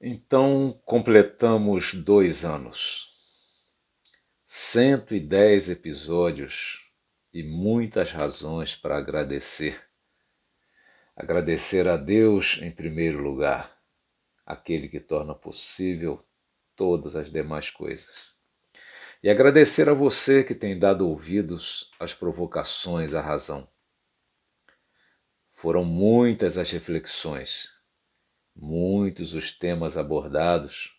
Então completamos dois anos, 110 episódios e muitas razões para agradecer. Agradecer a Deus em primeiro lugar, aquele que torna possível todas as demais coisas. E agradecer a você que tem dado ouvidos às provocações à razão. Foram muitas as reflexões muitos os temas abordados.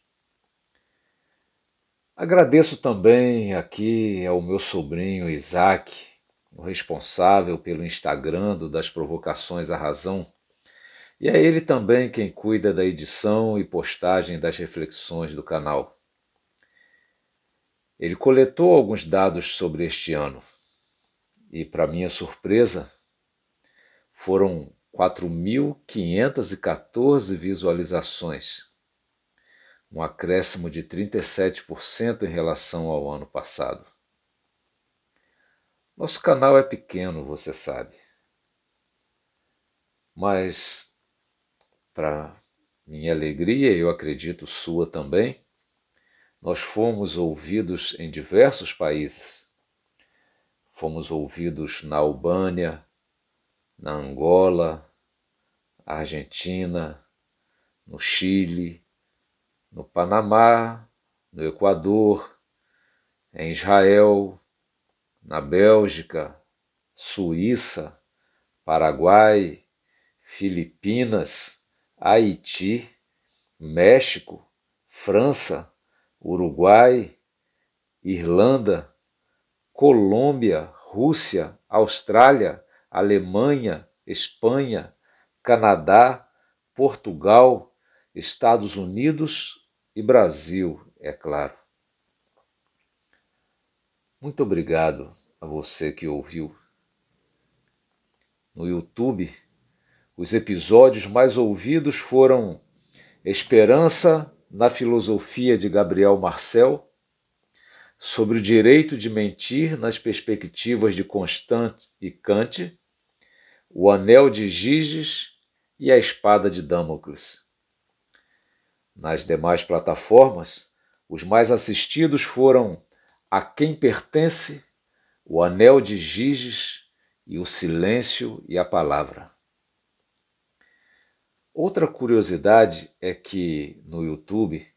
Agradeço também aqui ao meu sobrinho Isaac, o responsável pelo Instagram das Provocações à Razão, e é ele também quem cuida da edição e postagem das reflexões do canal. Ele coletou alguns dados sobre este ano e, para minha surpresa, foram 4.514 visualizações, um acréscimo de 37% em relação ao ano passado. Nosso canal é pequeno, você sabe. Mas, para minha alegria, eu acredito sua também, nós fomos ouvidos em diversos países. Fomos ouvidos na Albânia, na Angola, Argentina, no Chile, no Panamá, no Equador, em Israel, na Bélgica, Suíça, Paraguai, Filipinas, Haiti, México, França, Uruguai, Irlanda, Colômbia, Rússia, Austrália, Alemanha, Espanha, Canadá, Portugal, Estados Unidos e Brasil, é claro. Muito obrigado a você que ouviu. No YouTube, os episódios mais ouvidos foram Esperança na Filosofia de Gabriel Marcel, sobre o direito de mentir nas perspectivas de Constant e Kant, o Anel de Giges e a espada de Damocles. Nas demais plataformas, os mais assistidos foram A Quem Pertence, O Anel de Giges e O Silêncio e a Palavra. Outra curiosidade é que no YouTube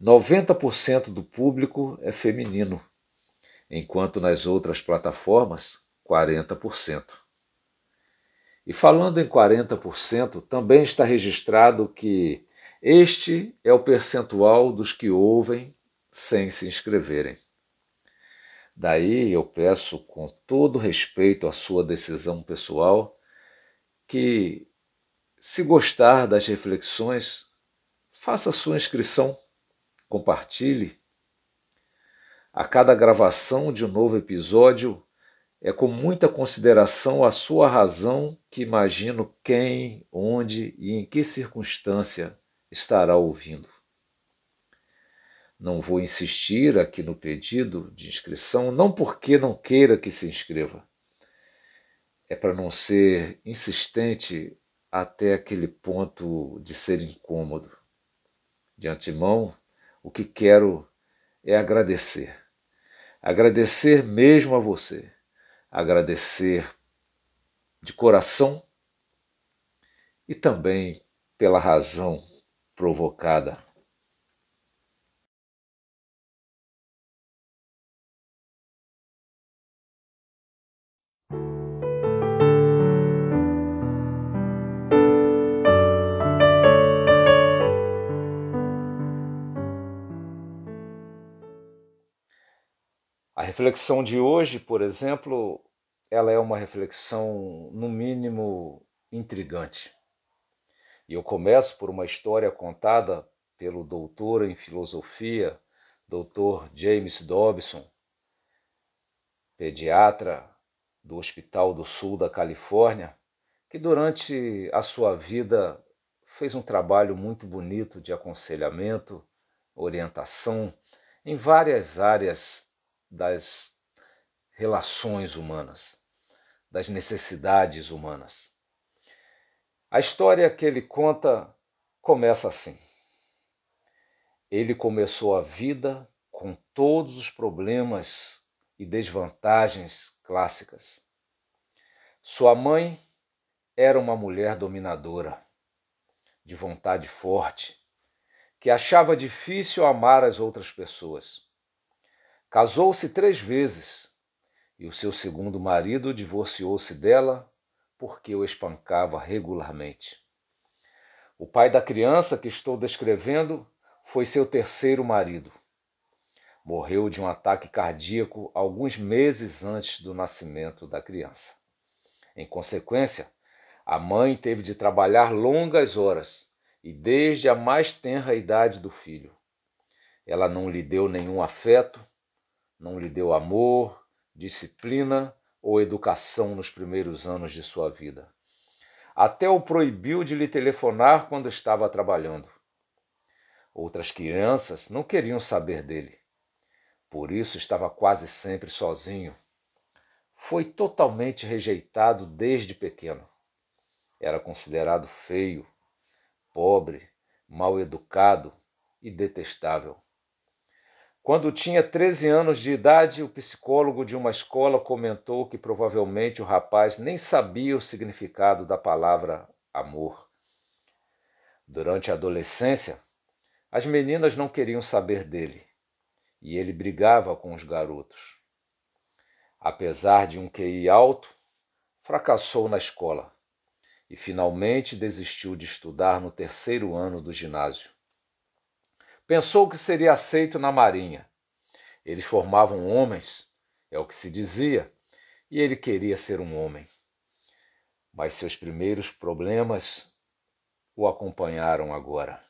90% do público é feminino, enquanto nas outras plataformas 40%. E falando em 40%, também está registrado que este é o percentual dos que ouvem sem se inscreverem. Daí eu peço, com todo respeito à sua decisão pessoal, que, se gostar das reflexões, faça sua inscrição, compartilhe. A cada gravação de um novo episódio, é com muita consideração a sua razão que imagino quem, onde e em que circunstância estará ouvindo. Não vou insistir aqui no pedido de inscrição, não porque não queira que se inscreva. É para não ser insistente até aquele ponto de ser incômodo. De antemão, o que quero é agradecer. Agradecer mesmo a você agradecer de coração e também pela razão provocada. Reflexão de hoje, por exemplo, ela é uma reflexão, no mínimo, intrigante. E eu começo por uma história contada pelo doutor em filosofia, Dr. James Dobson, pediatra do Hospital do Sul da Califórnia, que durante a sua vida fez um trabalho muito bonito de aconselhamento, orientação em várias áreas das relações humanas das necessidades humanas. A história que ele conta começa assim. ele começou a vida com todos os problemas e desvantagens clássicas. Sua mãe era uma mulher dominadora, de vontade forte, que achava difícil amar as outras pessoas. Casou-se três vezes e o seu segundo marido divorciou-se dela porque o espancava regularmente. O pai da criança que estou descrevendo foi seu terceiro marido. Morreu de um ataque cardíaco alguns meses antes do nascimento da criança. Em consequência, a mãe teve de trabalhar longas horas e desde a mais tenra idade do filho. Ela não lhe deu nenhum afeto, não lhe deu amor, disciplina ou educação nos primeiros anos de sua vida. Até o proibiu de lhe telefonar quando estava trabalhando. Outras crianças não queriam saber dele. Por isso estava quase sempre sozinho. Foi totalmente rejeitado desde pequeno. Era considerado feio, pobre, mal educado e detestável. Quando tinha 13 anos de idade, o psicólogo de uma escola comentou que provavelmente o rapaz nem sabia o significado da palavra amor. Durante a adolescência, as meninas não queriam saber dele e ele brigava com os garotos. Apesar de um QI alto, fracassou na escola e finalmente desistiu de estudar no terceiro ano do ginásio. Pensou que seria aceito na Marinha. Eles formavam homens, é o que se dizia, e ele queria ser um homem. Mas seus primeiros problemas o acompanharam agora.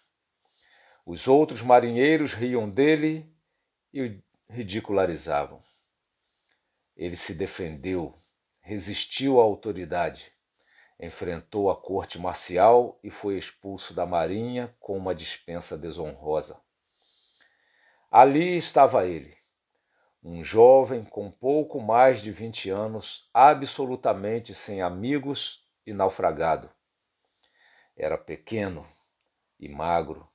Os outros marinheiros riam dele e o ridicularizavam. Ele se defendeu, resistiu à autoridade, enfrentou a corte marcial e foi expulso da marinha com uma dispensa desonrosa. Ali estava ele, um jovem com pouco mais de vinte anos, absolutamente sem amigos e naufragado. Era pequeno e magro,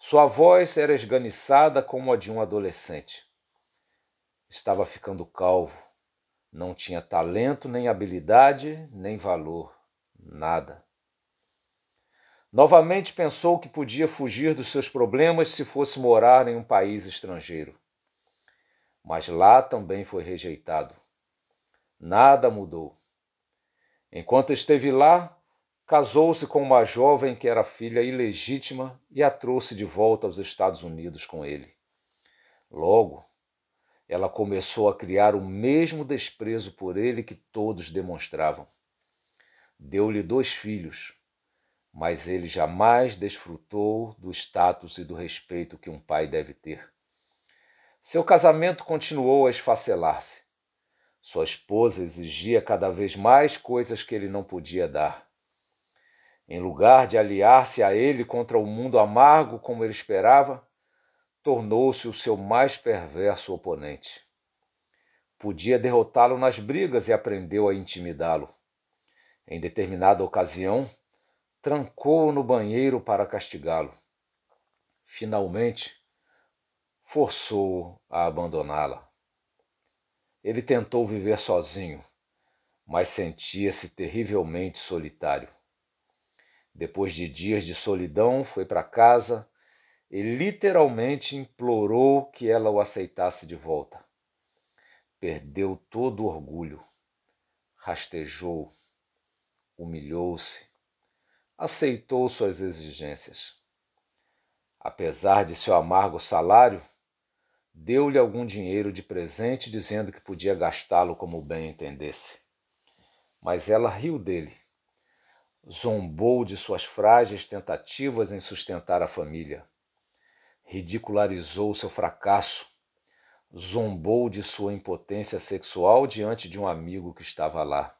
sua voz era esganiçada como a de um adolescente. Estava ficando calvo. Não tinha talento, nem habilidade, nem valor. Nada. Novamente pensou que podia fugir dos seus problemas se fosse morar em um país estrangeiro. Mas lá também foi rejeitado. Nada mudou. Enquanto esteve lá, Casou-se com uma jovem que era filha ilegítima e a trouxe de volta aos Estados Unidos com ele. Logo, ela começou a criar o mesmo desprezo por ele que todos demonstravam. Deu-lhe dois filhos, mas ele jamais desfrutou do status e do respeito que um pai deve ter. Seu casamento continuou a esfacelar-se. Sua esposa exigia cada vez mais coisas que ele não podia dar. Em lugar de aliar-se a ele contra o mundo amargo como ele esperava, tornou-se o seu mais perverso oponente. Podia derrotá-lo nas brigas e aprendeu a intimidá-lo. Em determinada ocasião, trancou-o no banheiro para castigá-lo. Finalmente, forçou-o a abandoná-la. Ele tentou viver sozinho, mas sentia-se terrivelmente solitário. Depois de dias de solidão, foi para casa e literalmente implorou que ela o aceitasse de volta. Perdeu todo o orgulho, rastejou, humilhou-se, aceitou suas exigências. Apesar de seu amargo salário, deu-lhe algum dinheiro de presente, dizendo que podia gastá-lo como bem entendesse. Mas ela riu dele zombou de suas frágeis tentativas em sustentar a família, ridicularizou seu fracasso, zombou de sua impotência sexual diante de um amigo que estava lá.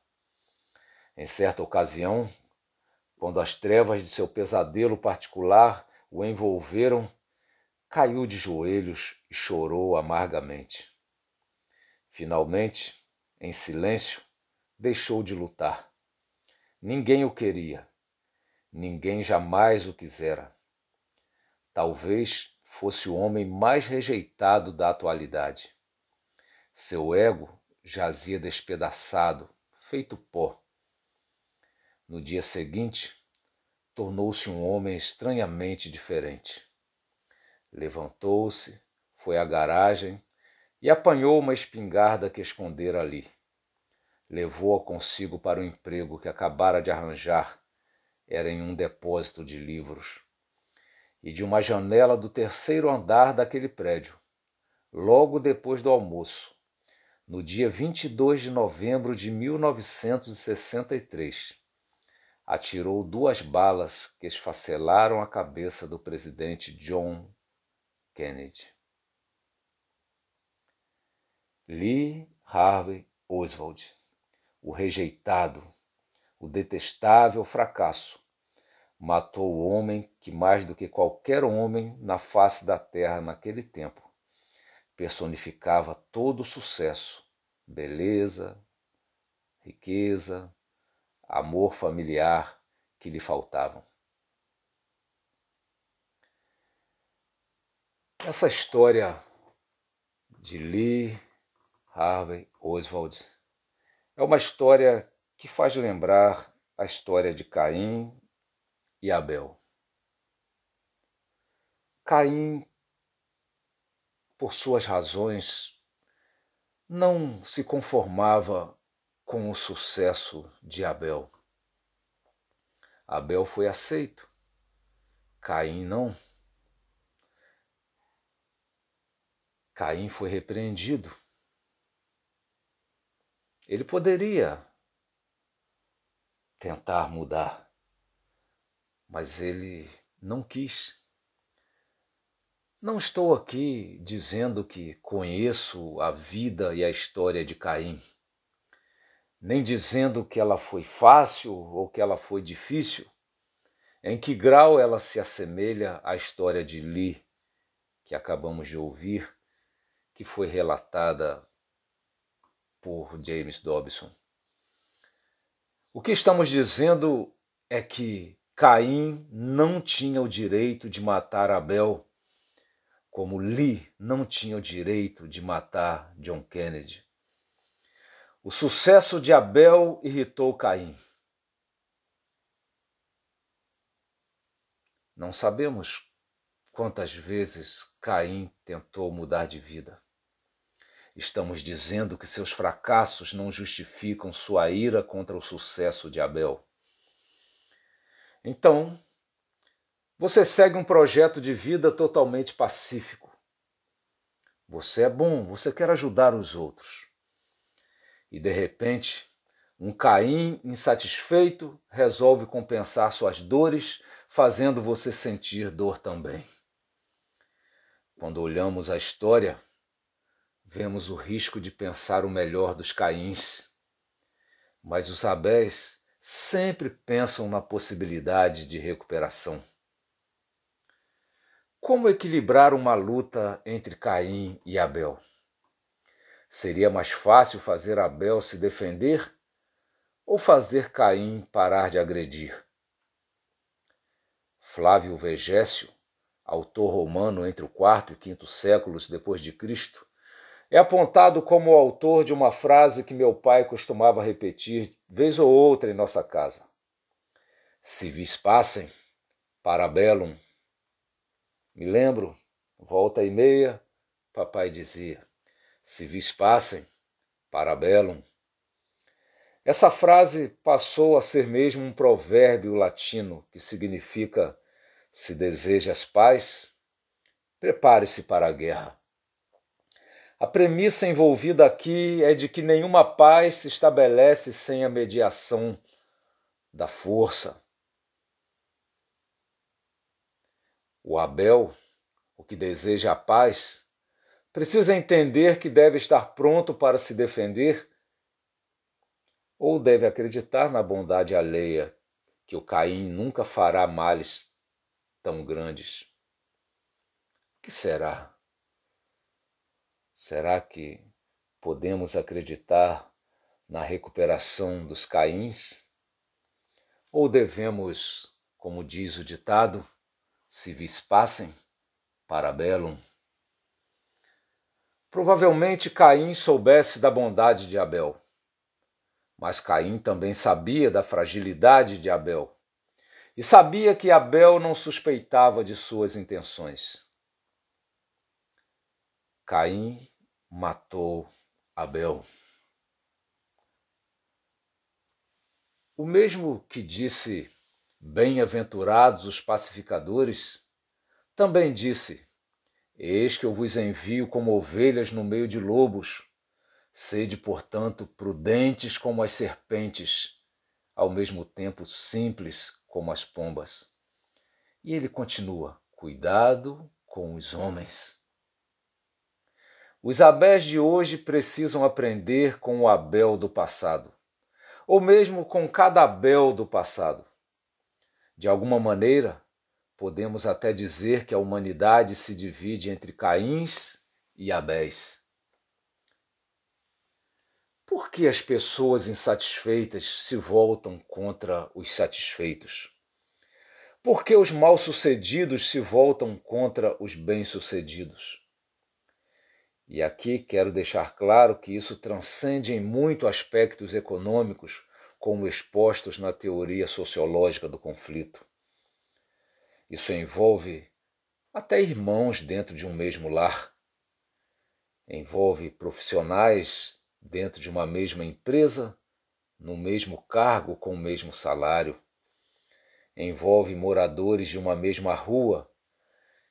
Em certa ocasião, quando as trevas de seu pesadelo particular o envolveram, caiu de joelhos e chorou amargamente. Finalmente, em silêncio, deixou de lutar Ninguém o queria, ninguém jamais o quisera. Talvez fosse o homem mais rejeitado da atualidade. Seu ego jazia despedaçado, feito pó. No dia seguinte, tornou-se um homem estranhamente diferente. Levantou-se, foi à garagem e apanhou uma espingarda que escondera ali. Levou-a consigo para o emprego que acabara de arranjar. Era em um depósito de livros. E de uma janela do terceiro andar daquele prédio, logo depois do almoço, no dia 22 de novembro de 1963, atirou duas balas que esfacelaram a cabeça do presidente John Kennedy. Lee Harvey Oswald, o rejeitado, o detestável fracasso, matou o homem que, mais do que qualquer homem na face da terra naquele tempo, personificava todo o sucesso, beleza, riqueza, amor familiar que lhe faltavam. Essa história de Lee Harvey Oswald é uma história que faz lembrar a história de Caim e Abel. Caim, por suas razões, não se conformava com o sucesso de Abel. Abel foi aceito, Caim não. Caim foi repreendido. Ele poderia tentar mudar, mas ele não quis. Não estou aqui dizendo que conheço a vida e a história de Caim, nem dizendo que ela foi fácil ou que ela foi difícil. Em que grau ela se assemelha à história de Lee, que acabamos de ouvir, que foi relatada por James Dobson. O que estamos dizendo é que Caim não tinha o direito de matar Abel, como Lee não tinha o direito de matar John Kennedy. O sucesso de Abel irritou Caim. Não sabemos quantas vezes Caim tentou mudar de vida. Estamos dizendo que seus fracassos não justificam sua ira contra o sucesso de Abel. Então, você segue um projeto de vida totalmente pacífico. Você é bom, você quer ajudar os outros. E de repente, um Caim insatisfeito resolve compensar suas dores, fazendo você sentir dor também. Quando olhamos a história, vemos o risco de pensar o melhor dos Caíns, mas os Abéis sempre pensam na possibilidade de recuperação. Como equilibrar uma luta entre Caim e Abel? Seria mais fácil fazer Abel se defender ou fazer Caim parar de agredir? Flávio Vegécio, autor romano entre o quarto e quinto séculos depois de Cristo, é apontado como o autor de uma frase que meu pai costumava repetir vez ou outra em nossa casa. Se vis passem, parabellum. Me lembro, volta e meia, papai dizia, se passem, parabellum. Essa frase passou a ser mesmo um provérbio latino que significa: se desejas paz, prepare-se para a guerra. A premissa envolvida aqui é de que nenhuma paz se estabelece sem a mediação da força. O Abel, o que deseja a paz, precisa entender que deve estar pronto para se defender ou deve acreditar na bondade alheia, que o Caim nunca fará males tão grandes. O que será? Será que podemos acreditar na recuperação dos Caíns? Ou devemos, como diz o ditado, se vispassem, Parabellum. Provavelmente Caim soubesse da bondade de Abel, mas Caim também sabia da fragilidade de Abel e sabia que Abel não suspeitava de suas intenções. Caim matou Abel. O mesmo que disse: Bem-aventurados os pacificadores, também disse: Eis que eu vos envio como ovelhas no meio de lobos. Sede, portanto, prudentes como as serpentes, ao mesmo tempo simples como as pombas. E ele continua: Cuidado com os homens. Os Abés de hoje precisam aprender com o Abel do passado, ou mesmo com cada Abel do passado. De alguma maneira, podemos até dizer que a humanidade se divide entre Caíns e Abéis. Por que as pessoas insatisfeitas se voltam contra os satisfeitos? Por que os mal-sucedidos se voltam contra os bem-sucedidos? E aqui quero deixar claro que isso transcende em muito aspectos econômicos, como expostos na teoria sociológica do conflito. Isso envolve até irmãos dentro de um mesmo lar. Envolve profissionais dentro de uma mesma empresa, no mesmo cargo com o mesmo salário. Envolve moradores de uma mesma rua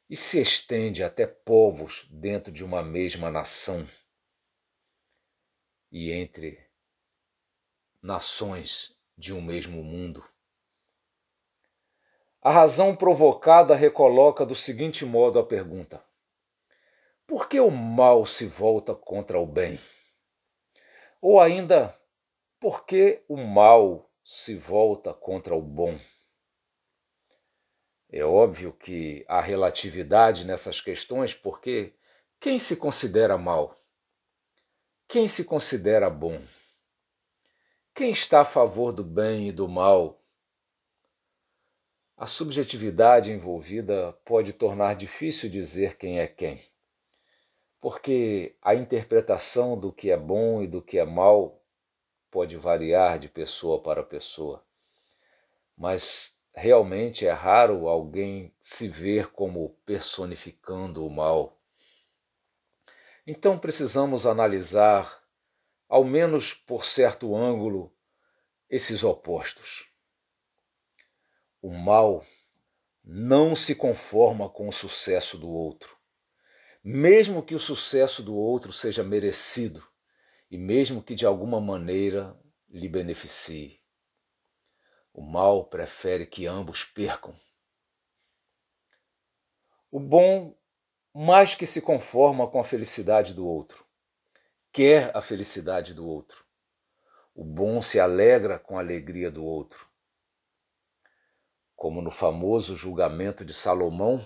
e se estende até povos dentro de uma mesma nação e entre nações de um mesmo mundo. A razão provocada recoloca do seguinte modo a pergunta: por que o mal se volta contra o bem? Ou ainda, por que o mal se volta contra o bom? É óbvio que há relatividade nessas questões, porque quem se considera mal? Quem se considera bom? Quem está a favor do bem e do mal? A subjetividade envolvida pode tornar difícil dizer quem é quem, porque a interpretação do que é bom e do que é mal pode variar de pessoa para pessoa. Mas realmente é raro alguém se ver como personificando o mal. Então precisamos analisar, ao menos por certo ângulo, esses opostos. O mal não se conforma com o sucesso do outro, mesmo que o sucesso do outro seja merecido e mesmo que de alguma maneira lhe beneficie. O mal prefere que ambos percam. O bom mais que se conforma com a felicidade do outro, quer a felicidade do outro. O bom se alegra com a alegria do outro. Como no famoso julgamento de Salomão,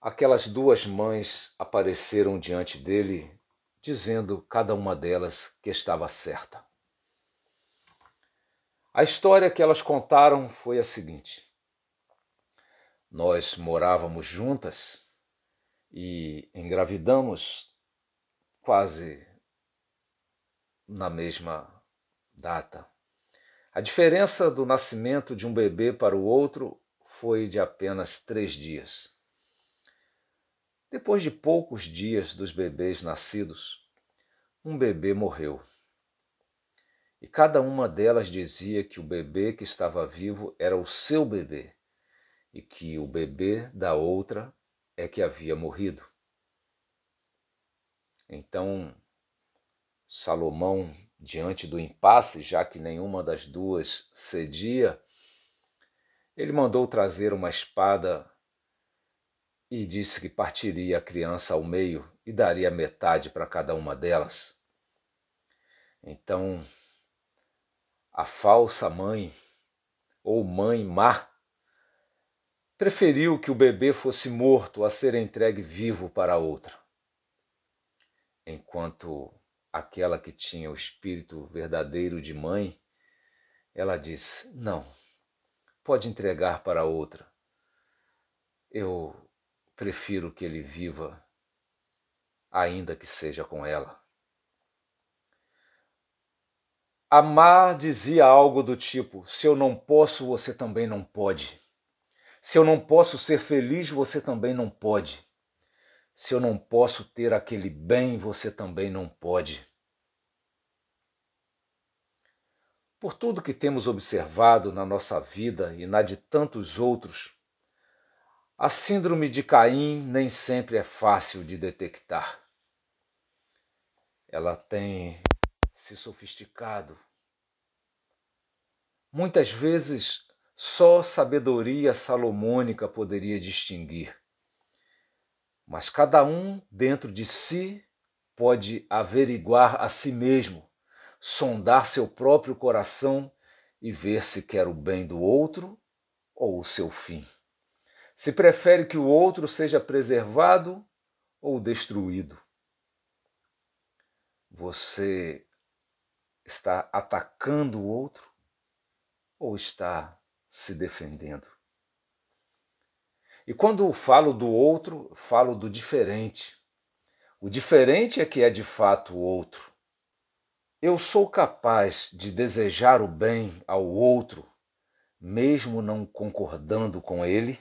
aquelas duas mães apareceram diante dele, dizendo cada uma delas que estava certa. A história que elas contaram foi a seguinte: nós morávamos juntas e engravidamos quase na mesma data. A diferença do nascimento de um bebê para o outro foi de apenas três dias. Depois de poucos dias dos bebês nascidos, um bebê morreu. E cada uma delas dizia que o bebê que estava vivo era o seu bebê e que o bebê da outra é que havia morrido. Então, Salomão, diante do impasse, já que nenhuma das duas cedia, ele mandou trazer uma espada e disse que partiria a criança ao meio e daria metade para cada uma delas. Então, a falsa mãe, ou mãe má, preferiu que o bebê fosse morto a ser entregue vivo para outra. Enquanto aquela que tinha o espírito verdadeiro de mãe, ela disse: Não, pode entregar para outra. eu prefiro que ele viva, ainda que seja com ela. Amar dizia algo do tipo: se eu não posso, você também não pode. Se eu não posso ser feliz, você também não pode. Se eu não posso ter aquele bem, você também não pode. Por tudo que temos observado na nossa vida e na de tantos outros, a síndrome de Caim nem sempre é fácil de detectar. Ela tem se sofisticado. Muitas vezes só sabedoria salomônica poderia distinguir. Mas cada um dentro de si pode averiguar a si mesmo, sondar seu próprio coração e ver se quer o bem do outro ou o seu fim. Se prefere que o outro seja preservado ou destruído. Você está atacando o outro ou está se defendendo? E quando falo do outro, falo do diferente. O diferente é que é de fato o outro. Eu sou capaz de desejar o bem ao outro, mesmo não concordando com ele?